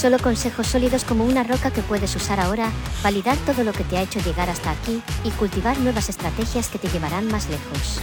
Solo consejos sólidos como una roca que puedes usar ahora, validar todo lo que te ha hecho llegar hasta aquí y cultivar nuevas estrategias que te llevarán más lejos.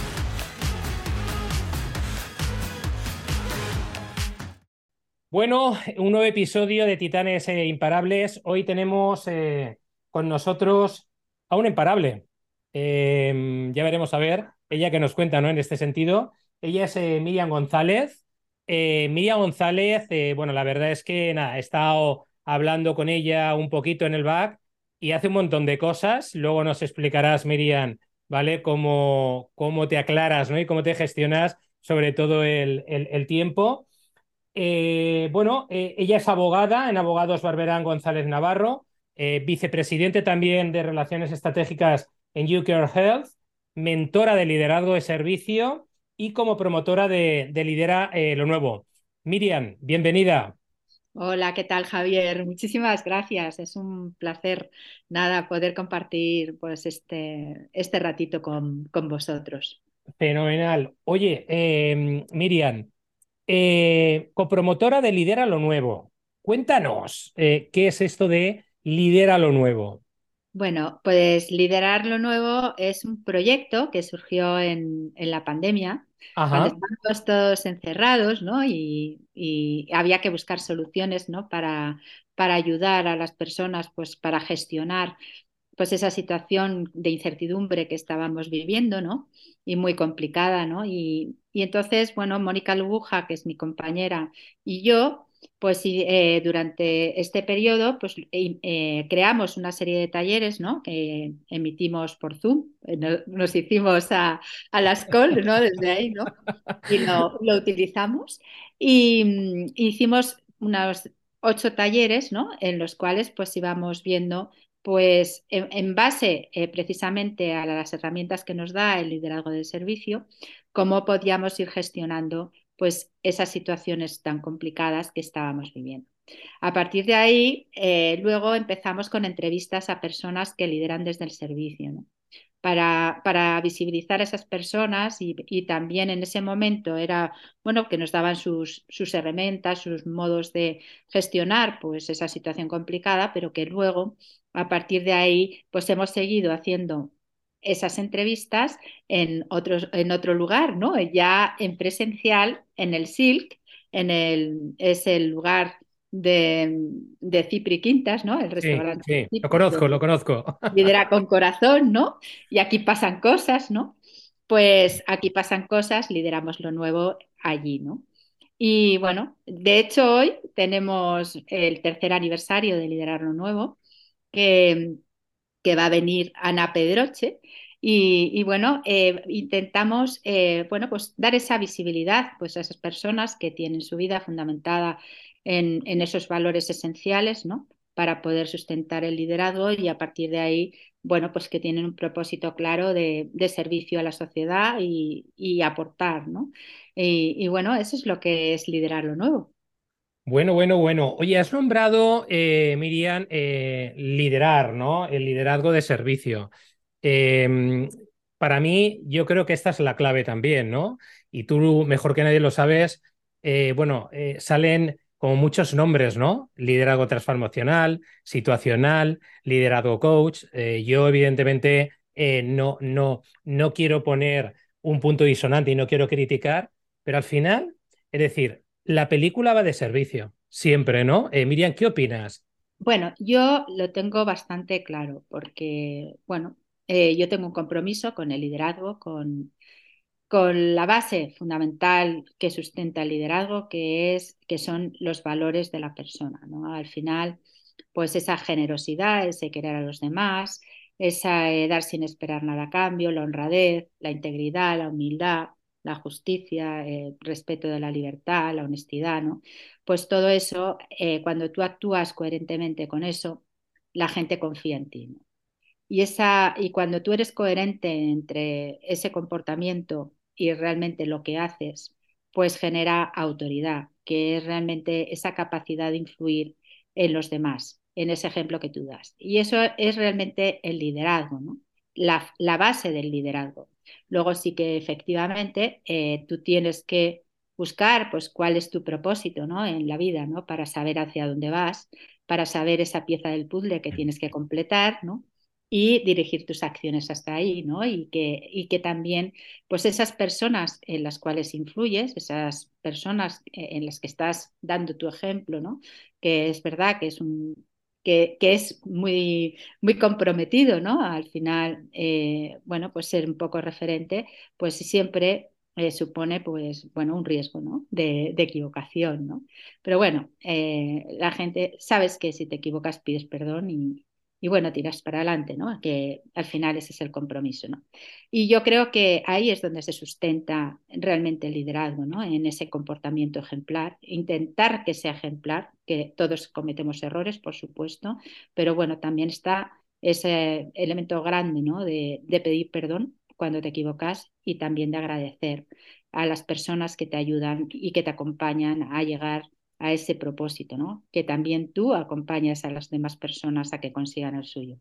Bueno, un nuevo episodio de Titanes eh, Imparables. Hoy tenemos eh, con nosotros a un imparable. Em, ya veremos a ver, ella que nos cuenta ¿no? en este sentido. Ella es eh, Miriam González. Eh, Miriam González, eh, bueno, la verdad es que nada, he estado hablando con ella un poquito en el back y hace un montón de cosas. Luego nos explicarás, Miriam, ¿vale? Cómo, cómo te aclaras, ¿no? Y cómo te gestionas sobre todo el, el, tiempo. Eh, bueno, ella es abogada en Abogados Barberán González Navarro, vicepresidente también de Relaciones Estratégicas en UCare Health, mentora de liderazgo de servicio y como promotora de, Lidera eh, lo Nuevo. Miriam, bienvenida. Hola, ¿qué tal Javier? Muchísimas gracias. Es un placer, nada, poder compartir pues este, este ratito con, con vosotros. Fenomenal. Oye, em, Miriam, eh, copromotora de Lidera lo Nuevo. Cuéntanos, eh, ¿qué es esto de Lidera lo Nuevo? Bueno, pues Liderar lo Nuevo es un proyecto que surgió en, la pandemia, cuando estábamos todos encerrados, ¿no? Y, había que buscar soluciones, ¿no? Para, para ayudar a las personas, pues para gestionar pues esa situación de incertidumbre que estábamos viviendo, ¿no? Y muy complicada, ¿no? Y, y entonces, bueno, Mónica Lubuja, que es mi compañera, y yo pues eh, durante este periodo pues, eh, creamos una serie de talleres ¿no? que emitimos por Zoom, eh, nos hicimos a, a las call ¿no? desde ahí ¿no? y lo, utilizamos y mm, hicimos unos ocho talleres ¿no? en los cuales pues íbamos viendo pues en, base precisamente a las herramientas que nos da el liderazgo del servicio, cómo podíamos ir gestionando pues esas situaciones tan complicadas que estábamos viviendo. A partir de ahí, eh, luego empezamos con entrevistas a personas que lideran desde el servicio, para, para, visibilizar a esas personas y, también en ese momento era, bueno, que nos daban sus, sus herramientas, sus modos de gestionar pues esa situación complicada, pero que luego, a partir de ahí, pues hemos seguido haciendo esas entrevistas en, en otro lugar, ¿no? Ya en presencial, en el Silk, en el, es el lugar de, de Cipri Quintas, ¿no? El restaurante. Sí, lo conozco, lo conozco. Lidera con corazón, ¿no? Y aquí pasan cosas, ¿no? Pues aquí pasan cosas, lideramos lo nuevo allí, ¿no? Y bueno, de hecho hoy tenemos el tercer aniversario de Liderar lo Nuevo, que, que va a venir Ana Pedroche. Y, bueno, eh, intentamos eh, bueno, pues dar esa visibilidad pues, a esas personas que tienen su vida fundamentada en, esos valores esenciales, ¿no? Para poder sustentar el liderazgo y a partir de ahí, bueno, pues que tienen un propósito claro de, servicio a la sociedad y, aportar, ¿no? Y, bueno, eso es lo que es liderar lo nuevo. Bueno, bueno, bueno. Oye, has nombrado, eh, Miriam, eh, liderar, ¿no? El liderazgo de servicio. Em, para mí, yo creo que esta es la clave también, ¿no? Y tú, mejor que nadie lo sabes, eh, bueno, salen como muchos nombres, ¿no? Liderazgo transformacional, situacional, liderazgo coach. yo, evidentemente, no, no, no quiero poner un punto disonante y no quiero criticar, pero al final, es decir, la película va de servicio, siempre, ¿no? Eh, Miriam, ¿qué opinas? Bueno, yo lo tengo bastante claro porque, bueno, eh, yo tengo un compromiso con el liderazgo, con, con la base fundamental que sustenta el liderazgo, que, es, que son los valores de la persona, ¿no? Al final, pues esa generosidad, ese querer a los demás, esa eh, dar sin esperar nada a cambio, la honradez, la integridad, la humildad, la justicia, el respeto de la libertad, la honestidad, ¿no? Pues todo eso, eh, cuando tú actúas coherentemente con eso, la gente confía en ti. Y, esa, y cuando tú eres coherente entre ese comportamiento y realmente lo que haces, pues genera autoridad, que es realmente esa capacidad de influir en los demás, en ese ejemplo que tú das. Y eso es realmente el liderazgo, ¿no? la, la base del liderazgo. Luego sí que efectivamente eh, tú tienes que buscar pues cuál es tu propósito ¿no? en la vida, ¿no? Para saber hacia dónde vas, para saber esa pieza del puzzle que tienes que completar, ¿no? Y dirigir tus acciones hasta ahí, ¿no? Y que, y que también, pues esas personas en las cuales influyes, esas personas eh, en las que estás dando tu ejemplo, ¿no? Que es verdad que es un, que, es muy, muy comprometido, ¿no? Al final, eh, bueno, pues ser un poco referente, pues siempre eh, supone, pues, bueno, un riesgo, ¿no? De, equivocación, ¿no? Pero bueno, eh, la gente, sabes que si te equivocas pides perdón y, y bueno, tiras para adelante, ¿no? Que al final ese es el compromiso, ¿no? Y yo creo que ahí es donde se sustenta realmente el liderazgo, ¿no? En ese comportamiento ejemplar, intentar que sea ejemplar, que todos cometemos errores, por supuesto, pero bueno, también está ese elemento grande, ¿no? De, de pedir perdón cuando te equivocas y también de agradecer a las personas que te ayudan y que te acompañan a llegar a ese propósito, ¿no? Que también tú acompañas a las demás personas a que consigan el suyo.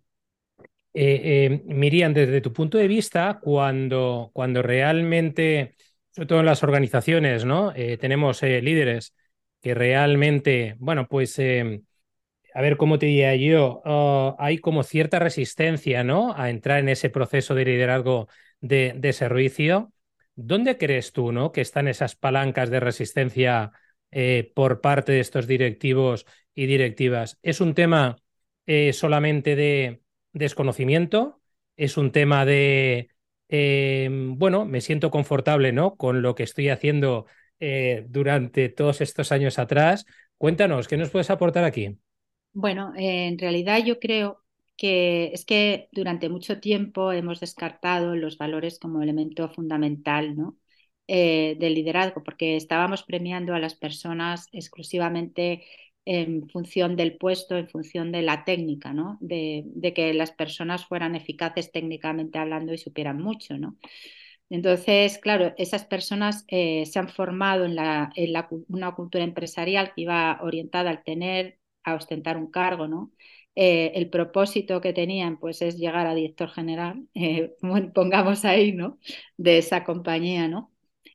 Eh, eh, Miriam, desde tu punto de vista, cuando, cuando realmente, sobre todo en las organizaciones, ¿no? Eh, tenemos líderes que realmente, bueno, pues, a ver cómo te diría yo, oh, hay como cierta resistencia, ¿no? A entrar en ese proceso de liderazgo de, de servicio. ¿Dónde crees tú, ¿no? Que están esas palancas de resistencia eh, por parte de estos directivos y directivas. ¿Es un tema eh, solamente de desconocimiento? ¿Es un tema de, em, bueno, me siento confortable ¿no? con lo que estoy haciendo eh, durante todos estos años atrás? Cuéntanos, ¿qué nos puedes aportar aquí? Bueno, en realidad yo creo que es que durante mucho tiempo hemos descartado los valores como elemento fundamental, ¿no? Eh, del liderazgo, porque estábamos premiando a las personas exclusivamente en función del puesto, en función de la técnica, ¿no? de, que las personas fueran eficaces técnicamente hablando y supieran mucho. Entonces, claro, esas personas eh, se han formado en, la, una cultura empresarial que iba orientada al tener, a ostentar un cargo, ¿no? Eh, el propósito que tenían pues es llegar a director general, pongamos ahí. De esa compañía, ¿no?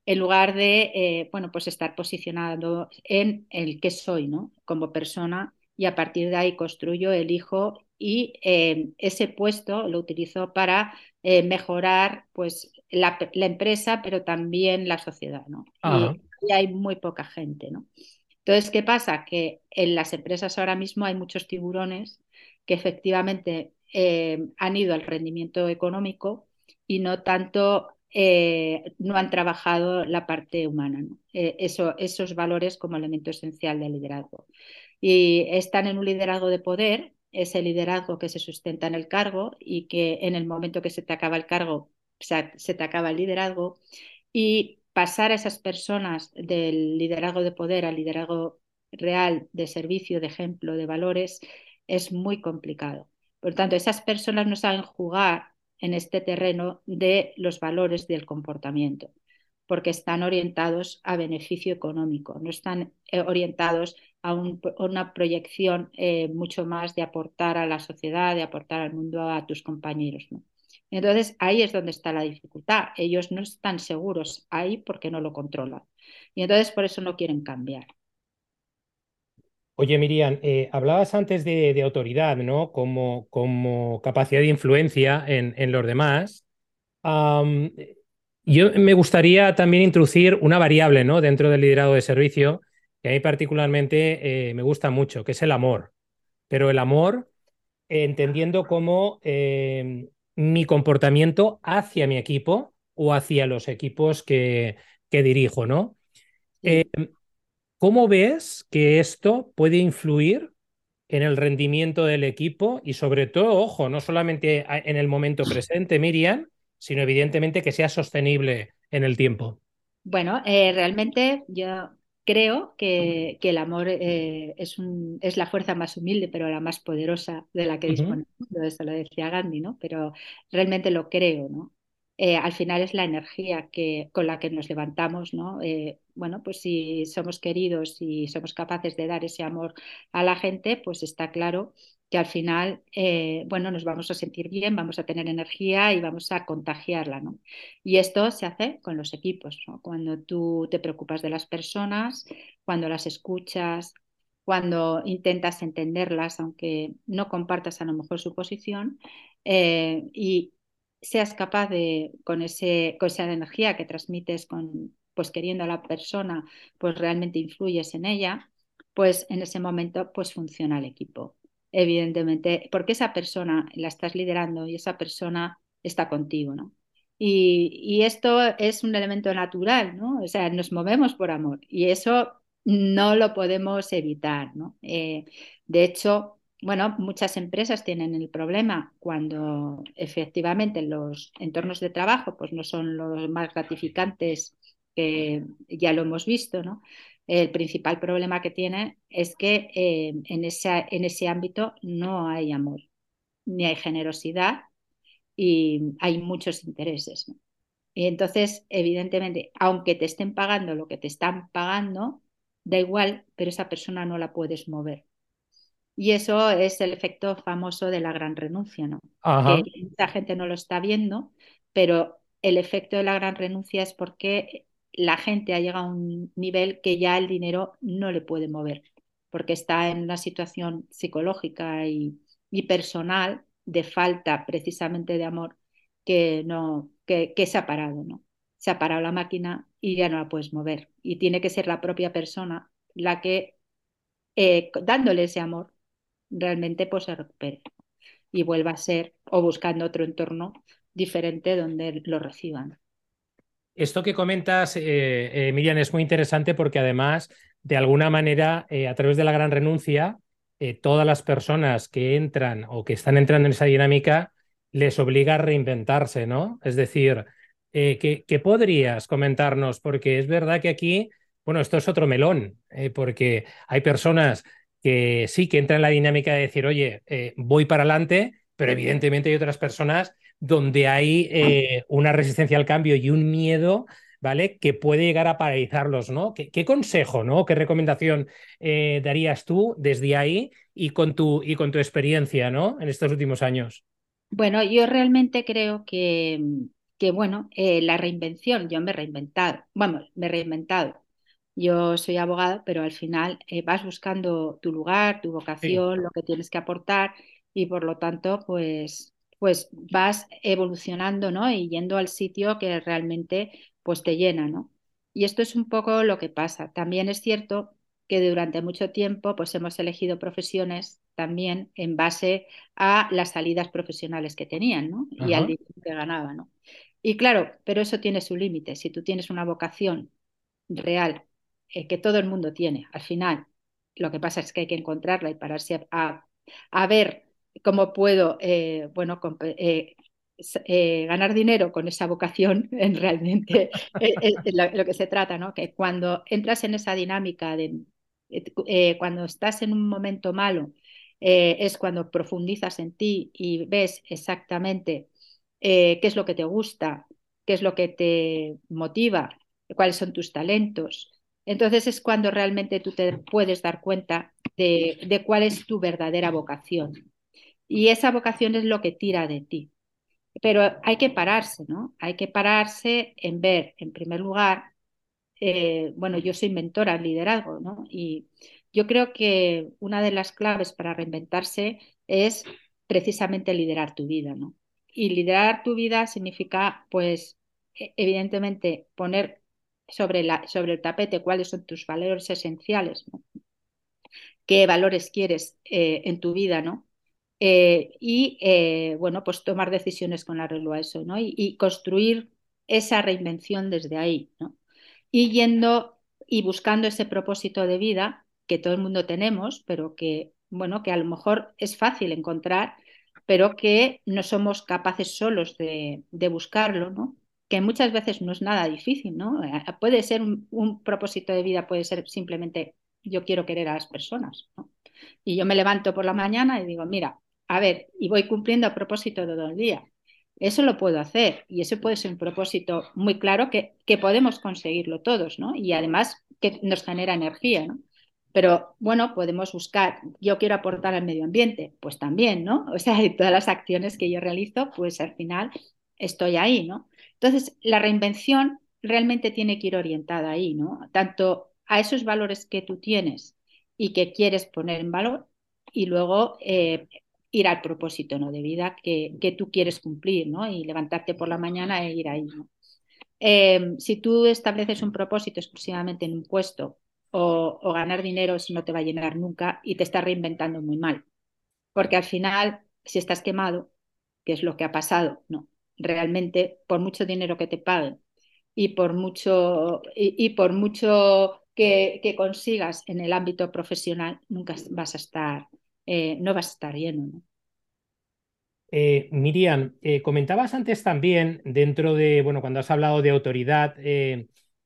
En lugar de, eh, bueno, pues estar posicionado en el que soy, ¿no? Como persona y a partir de ahí construyo, elijo y eh, ese puesto lo utilizo para eh, mejorar pues la, empresa, pero también la sociedad, ¿no? Y, hay muy poca gente, ¿no? Entonces, ¿qué pasa? Que en las empresas ahora mismo hay muchos tiburones que efectivamente han ido al rendimiento económico y no tanto eh, no han trabajado la parte humana, eh, eso, esos valores como elemento esencial del liderazgo. Y están en un liderazgo de poder, ese liderazgo que se sustenta en el cargo y que en el momento que se te acaba el cargo, se, te acaba el liderazgo. Y pasar a esas personas del liderazgo de poder al liderazgo real de servicio, de ejemplo, de valores, es muy complicado. Por tanto, esas personas no saben jugar en este terreno de los valores del comportamiento, porque están orientados a beneficio económico, no están eh, orientados a, una proyección eh, mucho más de aportar a la sociedad, de aportar al mundo a tus compañeros. Entonces ahí es donde está la dificultad. Ellos no están seguros ahí porque no lo controlan. Y entonces por eso no quieren cambiar. Oye, Miriam, eh, hablabas antes de, autoridad, ¿no? Como, como, capacidad de influencia en, en los demás. yo me gustaría también introducir una variable, ¿no? Dentro del liderazgo de servicio, que a mí particularmente eh, me gusta mucho, que es el amor. Pero el amor, entendiendo como em, mi comportamiento hacia mi equipo o hacia los equipos que, que dirijo, ¿no? Em, ¿Cómo ves que esto puede influir en el rendimiento del equipo y sobre todo, ojo, no solamente en el momento presente, Miriam, sino evidentemente que sea sostenible en el tiempo? Bueno, eh, realmente yo creo que, el amor eh, es, un, es, la fuerza más humilde, pero la más poderosa de la que dispone el mundo. Eso lo decía Gandhi, ¿no? Pero realmente lo creo, ¿no? Eh, al final es la energía que, con la que nos levantamos, ¿no? bueno, pues si somos queridos y somos capaces de dar ese amor a la gente, pues está claro que al final, eh, bueno, nos vamos a sentir bien, vamos a tener energía y vamos a contagiarla, ¿no? Y esto se hace con los equipos. Cuando tú te preocupas de las personas, cuando las escuchas, cuando intentas entenderlas, aunque no compartas a lo mejor su posición, eh, y seas capaz de, con, ese, con esa energía que transmites con, pues queriendo a la persona, pues realmente influyes en ella, pues en ese momento pues funciona el equipo evidentemente, porque esa persona la estás liderando y esa persona está contigo, ¿no? Y, esto es un elemento natural, ¿no? O sea, nos movemos por amor y eso no lo podemos evitar, ¿no? Eh, de hecho, bueno, muchas empresas tienen el problema cuando efectivamente los entornos de trabajo pues no son los más gratificantes que ya lo hemos visto, ¿no? el principal problema que tiene es que eh, en, en ese ámbito no hay amor, ni hay generosidad y hay muchos intereses. Y entonces, evidentemente, aunque te estén pagando lo que te están pagando, da igual, pero esa persona no la puedes mover. Y eso es el efecto famoso de la gran renuncia, ¿no? Que mucha gente no lo está viendo, pero el efecto de la gran renuncia es porque la gente ha llegado a un nivel que ya el dinero no le puede mover, porque está en una situación psicológica y, personal de falta precisamente de amor que no que, se ha parado, ¿no? Se ha parado la máquina y ya no la puedes mover. Y tiene que ser la propia persona la que, eh, dándole ese amor, realmente pues se recupere y vuelva a ser o buscando otro entorno diferente donde lo reciban. Esto que comentas, eh, eh, Miriam, es muy interesante porque además, de alguna manera, eh, a través de la gran renuncia, todas las personas que entran o que están entrando en esa dinámica les obliga a reinventarse, ¿no? Es decir, ¿qué, podrías comentarnos? Porque es verdad que aquí, bueno, esto es otro melón, porque hay personas que sí que entran en la dinámica de decir, oye, voy para adelante, pero evidentemente hay otras personas donde hay eh, una resistencia al cambio y un miedo, ¿vale? Que puede llegar a paralizarlos, ¿no? ¿Qué, consejo, ¿no? ¿Qué recomendación eh, darías tú desde ahí y con tu, y con tu experiencia, ¿no? En estos últimos años. Bueno, yo realmente creo que, que bueno, eh, la reinvención, yo me he reinventado, vamos, me he reinventado. Yo soy abogada, pero al final vas buscando tu lugar, tu vocación, lo que tienes que aportar y por lo tanto, pues pues vas evolucionando, ¿no? Y yendo al sitio que realmente pues te llena, ¿no? Y esto es un poco lo que pasa. También es cierto que durante mucho tiempo pues hemos elegido profesiones también en base a las salidas profesionales que tenían, ¿no? Y al dinero que ganaban, ¿no? Y claro, pero eso tiene su límite. Si tú tienes una vocación real eh, que todo el mundo tiene, al final lo que pasa es que hay que encontrarla y pararse a, ver cómo puedo, eh, bueno, eh, ganar dinero con esa vocación, en realmente lo, que se trata, ¿no? Que cuando entras en esa dinámica de cuando estás en un momento malo, es cuando profundizas en ti y ves exactamente qué es lo que te gusta, qué es lo que te motiva, cuáles son tus talentos. Entonces es cuando realmente tú te puedes dar cuenta de cuál es tu verdadera vocación. Y esa vocación es lo que tira de ti. Pero hay que pararse, ¿no? Hay que pararse en ver, en primer lugar, eh, bueno, yo soy mentora en liderazgo, ¿no? Y yo creo que una de las claves para reinventarse es precisamente liderar tu vida, ¿no? Y liderar tu vida significa, pues, e, evidentemente, poner sobre, la, sobre el tapete cuáles son tus valores esenciales, qué valores quieres eh, en tu vida, ¿no? Eh, y eh, bueno, pues tomar decisiones con arreglo a eso, ¿no? Y, construir esa reinvención desde ahí, ¿no? Y yendo y buscando ese propósito de vida que todo el mundo tenemos, pero que, bueno, que a lo mejor es fácil encontrar, pero que no somos capaces solos de, buscarlo, ¿no? Que muchas veces no es nada difícil, ¿no? Eh, puede ser un, propósito de vida, puede ser simplemente yo quiero querer a las personas, ¿no? Y yo me levanto por la mañana y digo, mira, a ver, y voy cumpliendo a propósito todo el día. Eso lo puedo hacer y ese puede ser un propósito muy claro que, que podemos conseguirlo todos, ¿no? Y además que nos genera energía, ¿no? Pero bueno, podemos buscar, yo quiero aportar al medio ambiente, pues también, ¿no? O sea, todas las acciones que yo realizo, pues al final estoy ahí, ¿no? Entonces, la reinvención realmente tiene que ir orientada ahí, ¿no? Tanto a esos valores que tú tienes y que quieres poner en valor y luego eh, ir al propósito ¿no? de vida que, tú quieres cumplir, ¿no? Y levantarte por la mañana e ir ahí, ¿no? Eh, si tú estableces un propósito exclusivamente en un puesto o, o, ganar dinero, si no te va a llenar nunca y te estás reinventando muy mal. Porque al final, si estás quemado, que es lo que ha pasado, no, realmente por mucho dinero que te paguen y por mucho, y, por mucho que, consigas en el ámbito profesional, nunca vas a estar, eh, no vas a estar lleno. Eh, Miriam, eh, comentabas antes también, dentro de, bueno, cuando has hablado de autoridad,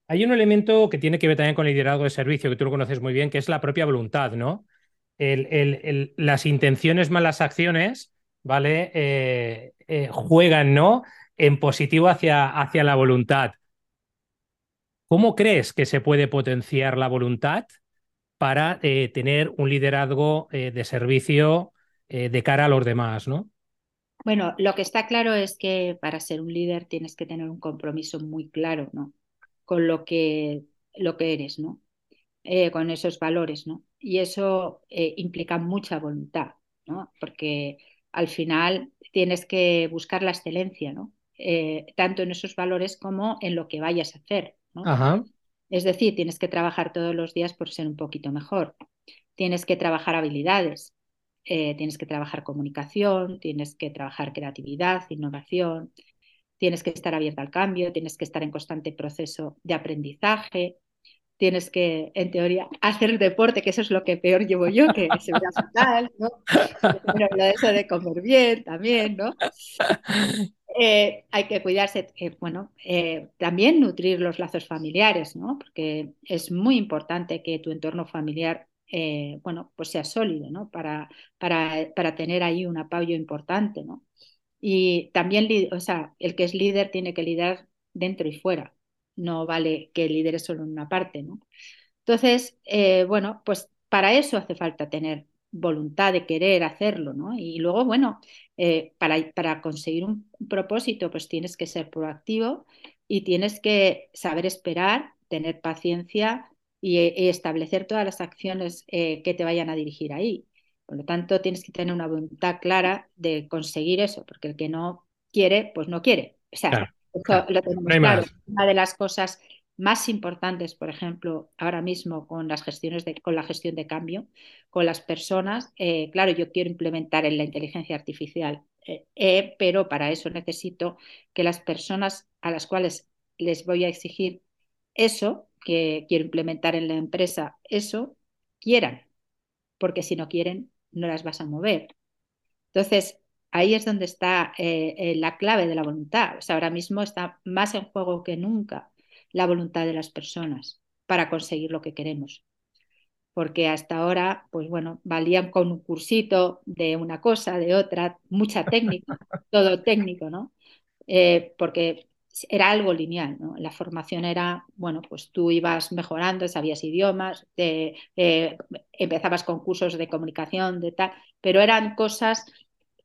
hay un elemento que tiene que ver también con el liderazgo de servicio, que tú lo conoces muy bien, que es la propia voluntad, ¿no? las intenciones más las acciones ¿vale? Eh, eh, juegan, ¿no? En positivo hacia, hacia la voluntad. ¿Cómo crees que se puede potenciar la voluntad para eh, tener un liderazgo de servicio de cara a los demás, ¿no? Bueno, lo que está claro es que para ser un líder tienes que tener un compromiso muy claro, ¿no? Con lo que, lo que eres, ¿no? con esos valores, ¿no? Y eso implica mucha voluntad, ¿no? Porque al final tienes que buscar la excelencia, ¿no? Eh, tanto en esos valores como en lo que vayas a hacer. Es decir, tienes que trabajar todos los días por ser un poquito mejor. Tienes que trabajar habilidades, eh, tienes que trabajar comunicación, tienes que trabajar creatividad, innovación, tienes que estar abierta al cambio, tienes que estar en constante proceso de aprendizaje, tienes que, en teoría, hacer deporte, que eso es lo que peor llevo yo, que se ve fatal, ¿no? Pero lo de eso de comer bien también, ¿no? Eh, hay que cuidarse, eh, bueno, eh, también nutrir los lazos familiares, ¿no? Porque es muy importante que tu entorno familiar, bueno, pues sea sólido, ¿no? Para, para, para tener ahí un apoyo importante, ¿no? Y también, o sea, el que es líder tiene que liderar dentro y fuera, no vale que lidere solo en una parte, ¿no? Entonces, eh, bueno, pues para eso hace falta tener voluntad de querer hacerlo, ¿no? Y luego, bueno, eh, para, para, conseguir un propósito, pues tienes que ser proactivo y tienes que saber esperar, tener paciencia y, establecer todas las acciones eh, que te vayan a dirigir ahí. Por lo tanto, tienes que tener una voluntad clara de conseguir eso, porque el que no quiere, pues no quiere. O sea, una de las cosas más importantes, por ejemplo, ahora mismo con las gestiones de, con la gestión de cambio, con las personas, eh, claro, yo quiero implementar en la inteligencia artificial, eh, eh, pero para eso necesito que las personas a las cuales les voy a exigir eso, que quiero implementar en la empresa, eso, quieran, porque si no quieren, no las vas a mover. Entonces, ahí es donde está eh, eh, la clave de la voluntad. O sea, ahora mismo está más en juego que nunca la voluntad de las personas para conseguir lo que queremos. Porque hasta ahora, pues bueno, valían con un cursito de una cosa, de otra, mucha técnica, todo técnico, ¿no? Eh, porque era algo lineal, ¿no? La formación era, bueno, pues tú ibas mejorando, sabías idiomas, empezabas con cursos de comunicación, de tal, pero eran cosas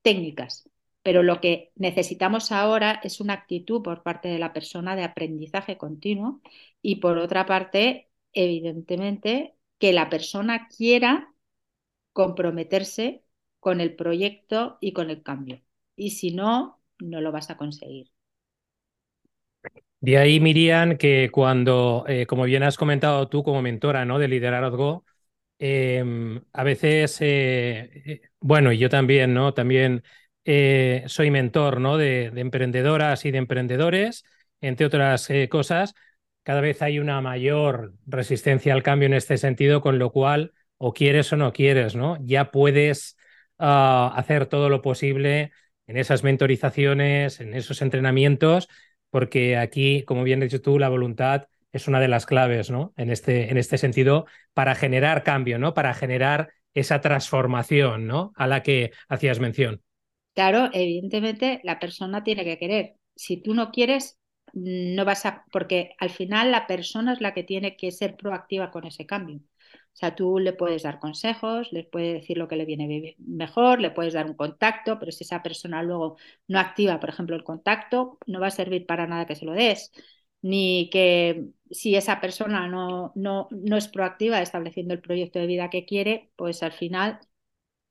técnicas, pero lo que necesitamos ahora es una actitud por parte de la persona de aprendizaje continuo y por otra parte, evidentemente, que la persona quiera comprometerse con el proyecto y con el cambio. Y si no, no lo vas a conseguir. De ahí, Miriam, que cuando, eh, como bien has comentado tú como mentora ¿no? de liderazgo, Em, a veces, eh, eh, bueno, yo también, ¿no? También eh, soy mentor, ¿no? De, emprendedoras y de emprendedores, entre otras cosas. Cada vez hay una mayor resistencia al cambio en este sentido, con lo cual, o quieres o no quieres, ¿no? Ya puedes ah, hacer todo lo posible en esas mentorizaciones, en esos entrenamientos, porque aquí, como bien has dicho tú, la voluntad es una de las claves, ¿no? En este, en este sentido, para generar cambio, ¿no? Para generar esa transformación, ¿no? A la que hacías mención. Claro, evidentemente la persona tiene que querer. Si tú no quieres, no vas a, porque al final la persona es la que tiene que ser proactiva con ese cambio. O sea, tú le puedes dar consejos, le puedes decir lo que le viene mejor, le puedes dar un contacto, pero si esa persona luego no activa, por ejemplo, el contacto, no va a servir para nada que se lo des. Ni que si esa persona no, no, no es proactiva estableciendo el proyecto de vida que quiere, pues al final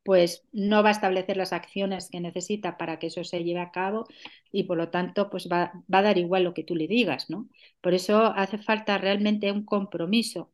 pues no va a establecer las acciones que necesita para que eso se lleve a cabo y por lo tanto pues va, va, a dar igual lo que tú le digas, ¿no? Por eso hace falta realmente un compromiso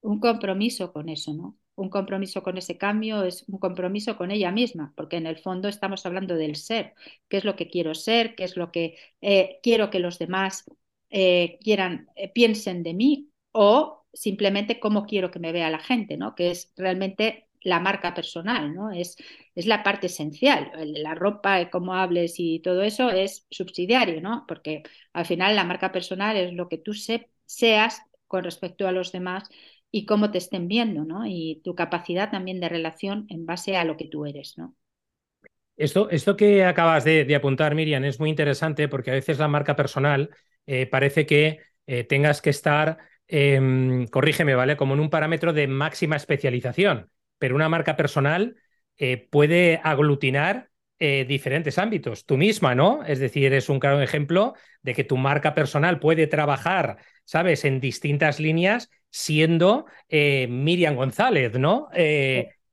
un compromiso con eso, ¿no? Un compromiso con ese cambio es un compromiso con ella misma, porque en el fondo estamos hablando del ser, qué es lo que quiero ser, qué es lo que eh, quiero que los demás eh, quieran, eh, piensen de mí o simplemente cómo quiero que me vea la gente, ¿no? Que es realmente la marca personal, ¿no? Es, es la parte esencial. La ropa, cómo hables y todo eso es subsidiario, ¿no? Porque al final la marca personal es lo que tú seas con respecto a los demás y cómo te estén viendo, ¿no? Y tu capacidad también de relación en base a lo que tú eres, ¿no? Esto, esto que acabas de, apuntar, Miriam, es muy interesante porque a veces la marca personal eh, parece que eh, tengas que estar, em, corrígeme, ¿vale? Como en un parámetro de máxima especialización, pero una marca personal eh, puede aglutinar diferentes ámbitos. Tú misma, ¿no? Es decir, es un claro ejemplo de que tu marca personal puede trabajar, ¿sabes?, en distintas líneas siendo Miriam González, ¿no?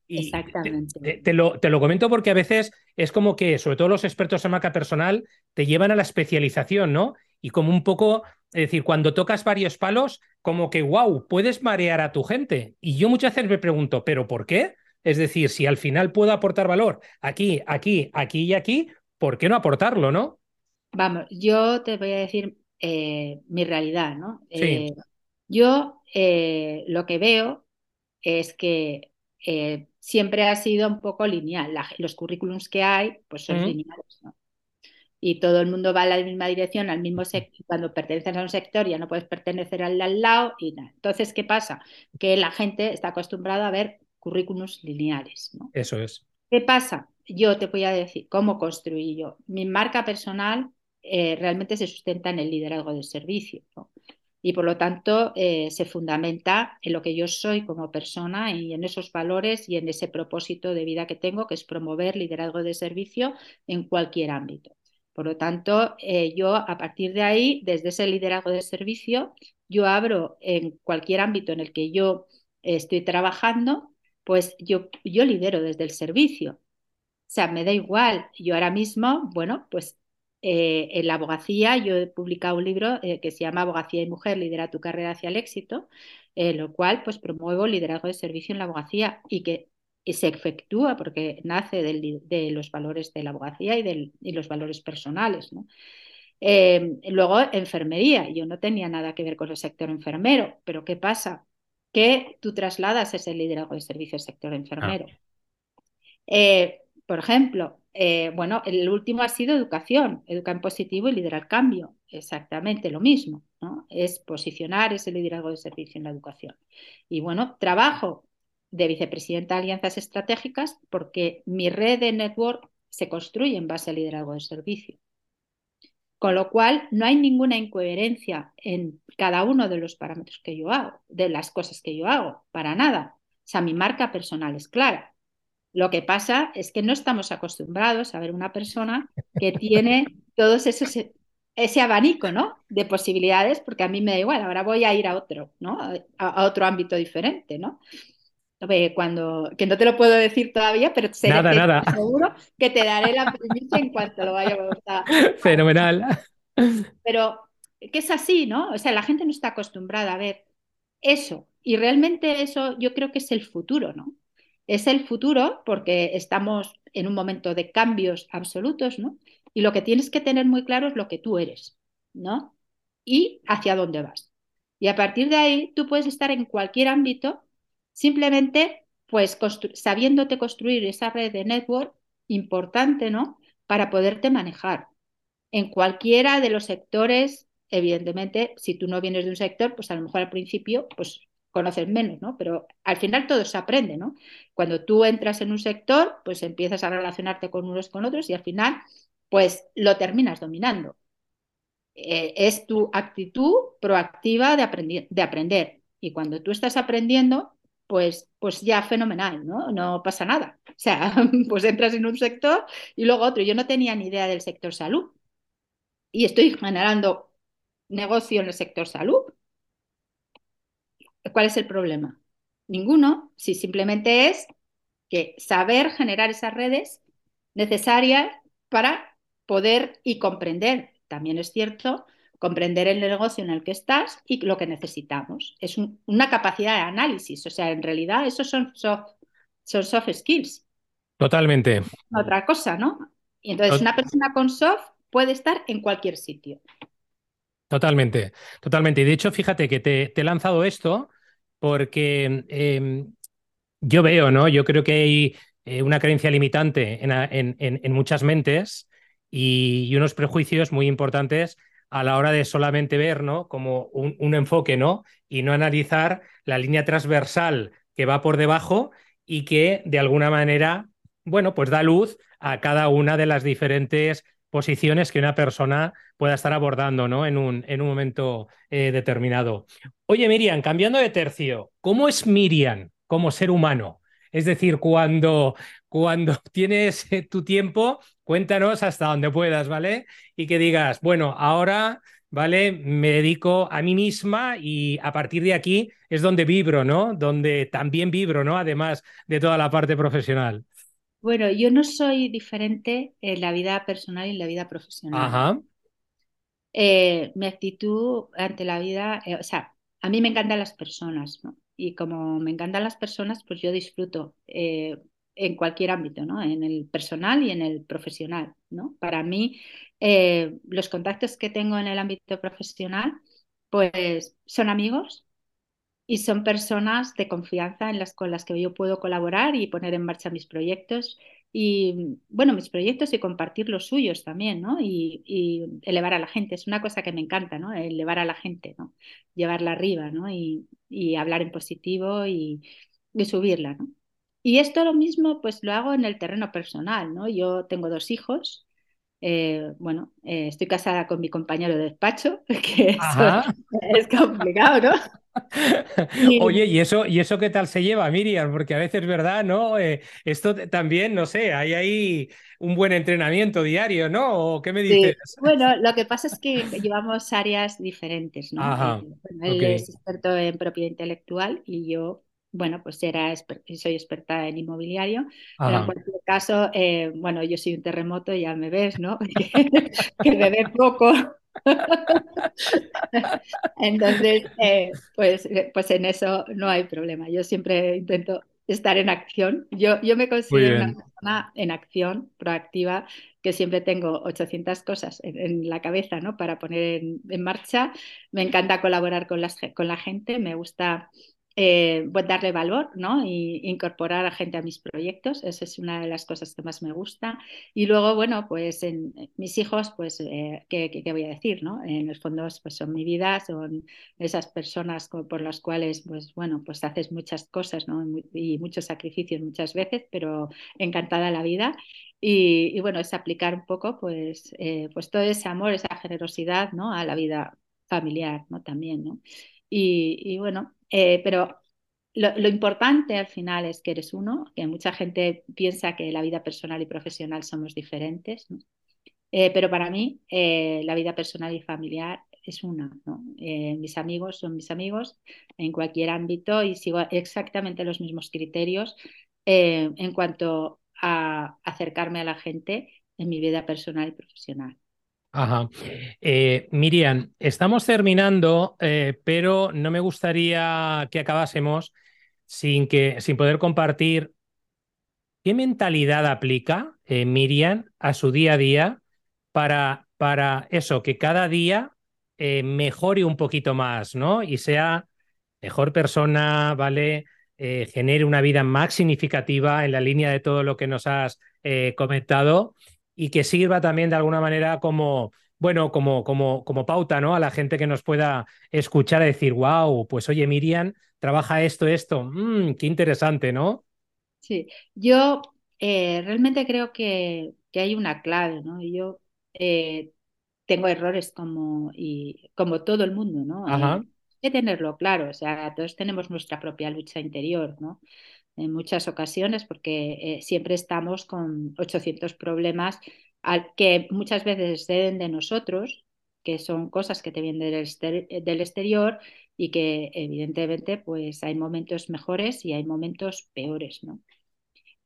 Exactamente. Te, lo, te, lo, comento porque a veces es como que, sobre todo los expertos en marca personal, te llevan a la especialización, ¿no? Y como un poco, es decir, cuando tocas varios palos, como que, wow, puedes marear a tu gente. Y yo muchas veces me pregunto, ¿pero por qué? Es decir, si al final puedo aportar valor aquí, aquí, aquí y aquí, ¿por qué no aportarlo, no? Vamos, yo te voy a decir eh, mi realidad, ¿no? Sí. Yo eh, lo que veo es que eh, siempre ha sido un poco lineal. los currículums que hay, pues son lineales, ¿no? Y todo el mundo va en la misma dirección, al mismo sector. Cuando perteneces a un sector ya no puedes pertenecer al de al lado y nada. Entonces, ¿qué pasa? Que la gente está acostumbrada a ver currículums lineales, ¿no? Eso es. ¿Qué pasa? Yo te voy a decir cómo construí yo. Mi marca personal eh, realmente se sustenta en el liderazgo del servicio. ¿no? y por lo tanto eh, se fundamenta en lo que yo soy como persona y en esos valores y en ese propósito de vida que tengo, que es promover liderazgo de servicio en cualquier ámbito. Por lo tanto, eh, yo a partir de ahí, desde ese liderazgo de servicio, yo abro en cualquier ámbito en el que yo estoy trabajando, pues yo, yo lidero desde el servicio. O sea, me da igual. Yo ahora mismo, bueno, pues eh, en la abogacía yo he publicado un libro eh, que se llama Abogacía y Mujer, lidera tu carrera hacia el éxito, en lo cual pues promuevo liderazgo de servicio en la abogacía y que se efectúa porque nace de los valores de la abogacía y, del, los valores personales. Eh, luego, enfermería. Yo no tenía nada que ver con el sector enfermero, pero ¿qué pasa? Que tú trasladas ese liderazgo de servicio al sector enfermero. Ah. por ejemplo, eh, bueno, el último ha sido educación, educar en positivo y liderar cambio, exactamente lo mismo, ¿no? Es posicionar ese liderazgo de servicio en la educación. Y bueno, trabajo de vicepresidenta de alianzas estratégicas porque mi red de network se construye en base al liderazgo de servicio. Con lo cual, no hay ninguna incoherencia en cada uno de los parámetros que yo hago, de las cosas que yo hago, para nada. O sea, mi marca personal es clara. Lo que pasa es que no estamos acostumbrados a ver una persona que tiene todos esos ese abanico ¿no? de posibilidades, porque a mí me da igual, ahora voy a ir a otro, ¿no? a, otro ámbito diferente, ¿no? Cuando, que no te lo puedo decir todavía, pero nada, seguro que te daré la premisa en cuanto lo vaya a Fenomenal. Pero que es así, ¿no? O sea, la gente no está acostumbrada a ver eso. Y realmente eso yo creo que es el futuro, ¿no? es el futuro porque estamos en un momento de cambios absolutos, ¿no? Y lo que tienes que tener muy claro es lo que tú eres, ¿no? Y hacia dónde vas. Y a partir de ahí tú puedes estar en cualquier ámbito, simplemente pues sabiéndote construir esa red de network importante, ¿no? Para poderte manejar en cualquiera de los sectores, evidentemente, si tú no vienes de un sector, pues a lo mejor al principio, pues conoces menos, ¿no? Pero al final todo se aprende, ¿no? Cuando tú entras en un sector, pues empiezas a relacionarte con unos con otros y al final, pues lo terminas dominando. Eh, es tu actitud proactiva de, de aprender. Y cuando tú estás aprendiendo, pues, pues ya fenomenal, ¿no? No pasa nada. O sea, pues entras en un sector y luego otro. Yo no tenía ni idea del sector salud. Y estoy generando negocio en el sector salud. ¿Cuál es el problema? Ninguno, si simplemente es que saber generar esas redes necesarias para poder y comprender, también es cierto, comprender el negocio en el que estás y lo que necesitamos. Es una capacidad de análisis, o sea, en realidad esos son soft, son soft skills. Totalmente. Otra cosa, ¿no? Y entonces una persona con soft puede estar en cualquier sitio. Totalmente, totalmente. Y de hecho, fíjate que te, he lanzado esto porque em, yo veo, ¿no? Yo creo que hay eh, una creencia limitante en, muchas mentes y, y, unos prejuicios muy importantes a la hora de solamente ver, ¿no? Como un, enfoque, ¿no? Y no analizar la línea transversal que va por debajo y que de alguna manera, bueno, pues da luz a cada una de las diferentes posiciones que una persona pueda estar abordando ¿no? en, un, en un momento eh, determinado. Oye, Miriam, cambiando de tercio, ¿cómo es Miriam como ser humano? Es decir, cuando, cuando tienes eh, tu tiempo, cuéntanos hasta donde puedas, ¿vale? Y que digas, bueno, ahora, ¿vale? Me dedico a mí misma y a partir de aquí es donde vibro, ¿no? Donde también vibro, ¿no? Además de toda la parte profesional. Bueno, yo no soy diferente en la vida personal y en la vida profesional. Ajá. Eh, mi actitud ante la vida, eh, o sea, a mí me encantan las personas, ¿no? Y como me encantan las personas, pues yo disfruto. Eh, en cualquier ámbito, ¿no? En el personal y en el profesional, ¿no? Para mí, eh, los contactos que tengo en el ámbito profesional, pues son amigos y son personas de confianza en las con las que yo puedo colaborar y poner en marcha mis proyectos y, bueno, mis proyectos y compartir los suyos también, ¿no? Y, elevar a la gente. Es una cosa que me encanta, ¿no? Elevar a la gente, ¿no? Llevarla arriba, ¿no? Y, hablar en positivo y, y subirla, ¿no? Y esto lo mismo, pues lo hago en el terreno personal, ¿no? Yo tengo dos hijos. Eh, bueno, eh, estoy casada con mi compañero de despacho, que es complicado, ¿no? Oye, ¿y eso, ¿y eso qué tal se lleva, Miriam? Porque a veces, ¿verdad? ¿No? Eh, esto también, no sé, hay ahí un buen entrenamiento diario, ¿no? qué me dices? Bueno, lo que pasa es que llevamos áreas diferentes, ¿no? él es experto en propiedad intelectual y yo bueno, pues era soy experta en inmobiliario, pero en cualquier caso, eh, bueno, yo soy un terremoto, ya me ves, ¿no? que me ve poco. Entonces, eh, pues, eh, pues en eso no hay problema. Yo siempre intento estar en acción. Yo, yo me considero una persona en acción, proactiva, que siempre tengo 800 cosas en, la cabeza ¿no? para poner en, en, marcha. Me encanta colaborar con, las, con la gente, me gusta eh, pues darle valor, ¿no? Y incorporar a gente a mis proyectos, esa es una de las cosas que más me gusta. Y luego, bueno, pues en mis hijos, pues, eh, ¿qué, voy a decir, no? En el fondo, pues son mi vida, son esas personas por las cuales, pues, bueno, pues haces muchas cosas, ¿no? Y muchos sacrificios muchas veces, pero encantada la vida. Y, bueno, es aplicar un poco, pues, eh, pues todo ese amor, esa generosidad, ¿no? A la vida familiar, ¿no? También, ¿no? y bueno, eh, pero lo, importante al final es que eres uno, que mucha gente piensa que la vida personal y profesional somos diferentes, eh, pero para mí eh, la vida personal y familiar es una. mis amigos son mis amigos en cualquier ámbito y sigo exactamente los mismos criterios en cuanto a acercarme a la gente en mi vida personal y profesional. Ajá. Eh, Miriam, estamos terminando, eh, pero no me gustaría que acabásemos sin, que, sin poder compartir qué mentalidad aplica eh, Miriam a su día a día para, para eso, que cada día mejore un poquito más, ¿no? Y sea mejor persona, ¿vale? genere una vida más significativa en la línea de todo lo que nos has comentado y que sirva también de alguna manera como, bueno, como, como, como pauta, ¿no? A la gente que nos pueda escuchar a decir, wow, pues oye, Miriam, trabaja esto, esto, mm, qué interesante, ¿no? Sí, yo eh, realmente creo que, hay una clave, ¿no? Yo eh, tengo errores como, y, como todo el mundo, ¿no? Hay que tenerlo claro, o sea, todos tenemos nuestra propia lucha interior, ¿no? En muchas ocasiones, porque eh, siempre estamos con 800 problemas que muchas veces deben de nosotros, que son cosas que te vienen del, del exterior y que evidentemente pues hay momentos mejores y hay momentos peores, ¿no?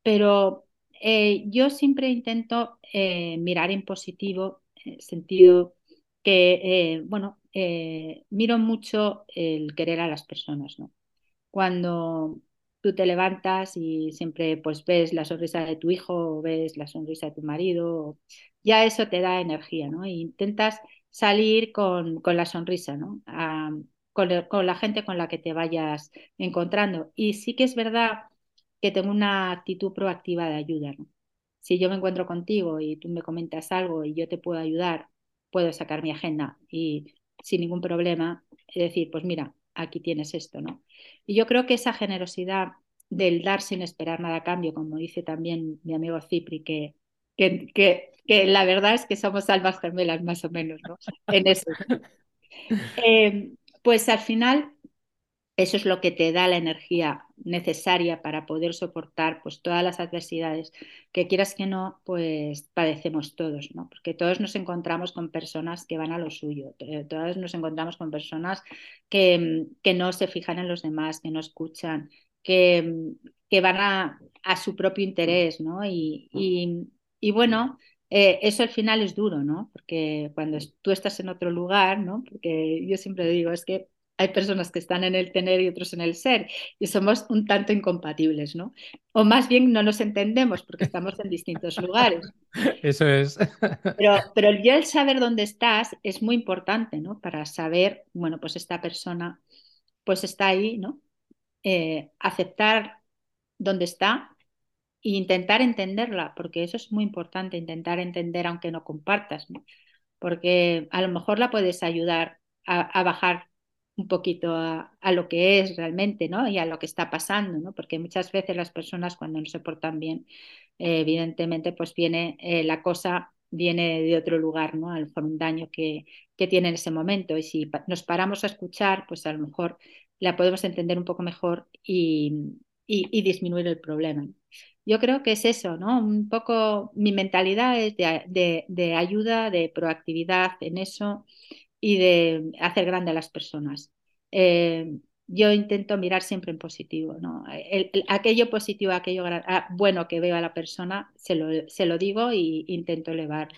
Pero eh, yo siempre intento eh, mirar en positivo, en sentido que, eh, bueno, miro mucho el querer a las personas, ¿no? Cuando tú te levantas y siempre pues ves la sonrisa de tu hijo o ves la sonrisa de tu marido, ya eso te da energía, ¿no? E intentas salir con, la sonrisa, ¿no? con, con, la gente con la que te vayas encontrando. Y sí que es verdad que tengo una actitud proactiva de ayuda. Si yo me encuentro contigo y tú me comentas algo y yo te puedo ayudar, puedo sacar mi agenda y sin ningún problema decir, pues mira, aquí tienes esto, ¿no? Y yo creo que esa generosidad del dar sin esperar nada a cambio, como dice también mi amigo Cipri, que, que, que, la verdad es que somos almas gemelas más o menos, ¿no? En eso. Eh, pues al final eso es lo que te da la energía necesaria para poder soportar pues todas las adversidades que quieras que no pues padecemos todos no porque todos nos encontramos con personas que van a lo suyo todos nos encontramos con personas que, que no se fijan en los demás que no escuchan que, que van a, a, su propio interés no y, y, bueno eh, eso al final es duro, ¿no? Porque cuando tú estás en otro lugar, ¿no? Porque yo siempre digo, es que hay personas que están en el tener y otros en el ser, y somos un tanto incompatibles, ¿no? O más bien no nos entendemos porque estamos en distintos lugares. Eso es. Pero, pero el saber dónde estás es muy importante, ¿no? Para saber, bueno, pues esta persona pues está ahí, ¿no? Eh, aceptar dónde está e intentar entenderla, porque eso es muy importante, intentar entender aunque no compartas, ¿no? Porque a lo mejor la puedes ayudar a, a bajar un poquito a, lo que es realmente, ¿no? Y a lo que está pasando, ¿no? Porque muchas veces las personas cuando no se portan bien, eh, evidentemente, pues viene eh, la cosa viene de otro lugar, ¿no? A lo mejor un daño que, que tiene en ese momento. Y si nos paramos a escuchar, pues a lo mejor la podemos entender un poco mejor y, y, disminuir el problema. Yo creo que es eso, ¿no? Un poco mi mentalidad es de, de, de ayuda, de proactividad en eso y de hacer grande a las personas. Eh, yo intento mirar siempre en positivo, ¿no? aquello positivo, aquello ah, bueno que veo a la persona, se lo, se lo digo e intento elevar.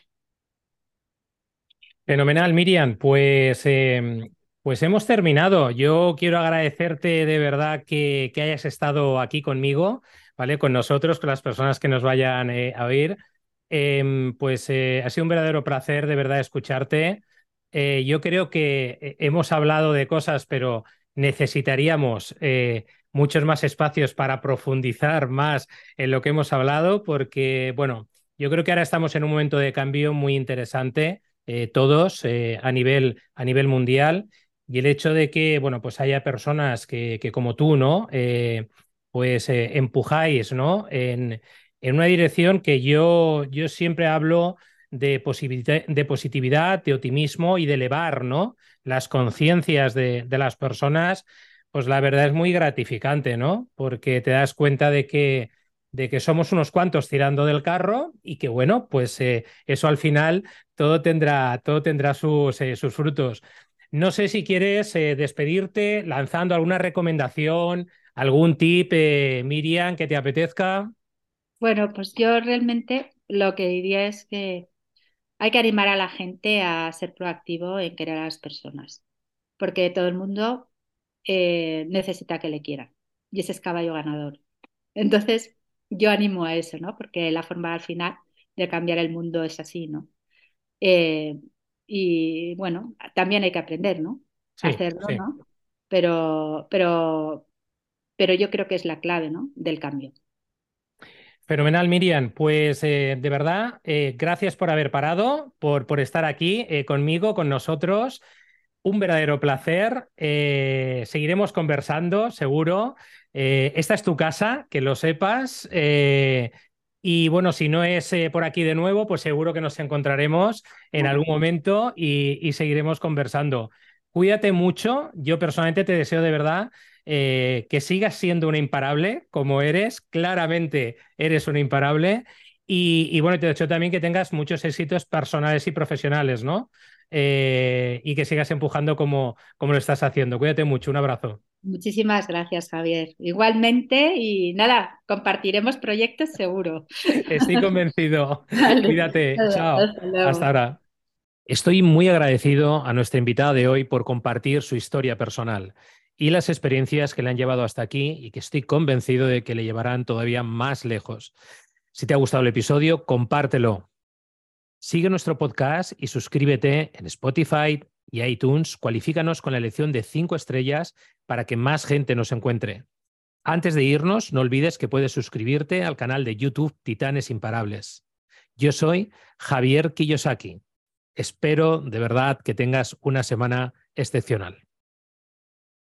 Fenomenal, Miriam. Pues, em, pues hemos terminado. Yo quiero agradecerte de verdad que, que, hayas estado aquí conmigo, ¿vale? Con nosotros, con las personas que nos vayan eh, a oír. Em, pues eh, ha sido un verdadero placer de verdad escucharte. Eh, yo creo que eh, hemos hablado de cosas, pero necesitaríamos eh, muchos más espacios para profundizar más en lo que hemos hablado, porque, bueno, yo creo que ahora estamos en un momento de cambio muy interesante, todos a, nivel, a nivel mundial, y el hecho de que, bueno, pues haya personas que, como tú, ¿no? pues empujáis, ¿no? En, en una dirección que yo, yo siempre hablo de, positividad, de optimismo y de elevar ¿no? las conciencias de, las personas, pues la verdad es muy gratificante, ¿no? Porque te das cuenta de que, de que somos unos cuantos tirando del carro y que, bueno, pues eh, eso al final todo tendrá, todo tendrá sus, eh, sus frutos. No sé si quieres eh, despedirte lanzando alguna recomendación, algún tip, Miriam, que te apetezca. Bueno, pues yo realmente lo que diría es que hay que animar a la gente a ser proactivo en querer a las personas, porque todo el mundo eh, necesita que le quieran y ese es caballo ganador. Entonces, yo animo a eso, ¿no? Porque la forma al final de cambiar el mundo es así, ¿no? Eh, y bueno, también hay que aprender, ¿no? hacerlo, ¿no? Pero, pero, pero yo creo que es la clave, ¿no? Del cambio. Fenomenal, Miriam. Pues eh, de verdad, eh, gracias por haber parado, por, por estar aquí eh, conmigo, con nosotros. Un verdadero placer. seguiremos conversando, seguro. esta es tu casa, que lo sepas. y bueno, si no es por aquí de nuevo, pues seguro que nos encontraremos en algún momento y seguiremos conversando. Cuídate mucho. Yo personalmente te deseo de verdad eh, que sigas siendo una imparable como eres, claramente eres una imparable. Y, bueno, te deseo también que tengas muchos éxitos personales y profesionales, ¿no? Eh, y que sigas empujando como, como lo estás haciendo. Cuídate mucho, un abrazo. Muchísimas gracias, Javier. Igualmente, y nada, compartiremos proyectos seguro. Estoy convencido. Cuídate. Chao. Hasta ahora. Estoy muy agradecido a nuestra invitada de hoy por compartir su historia personal y las experiencias que le han llevado hasta aquí y que estoy convencido de que le llevarán todavía más lejos. Si te ha gustado el episodio, compártelo. Sigue nuestro podcast y suscríbete en Spotify y iTunes. Cualifícanos con la elección de cinco estrellas para que más gente nos encuentre. Antes de irnos, no olvides que puedes suscribirte al canal de YouTube Titanes Imparables. Yo soy Javier Kiyosaki. Espero de verdad que tengas una semana excepcional.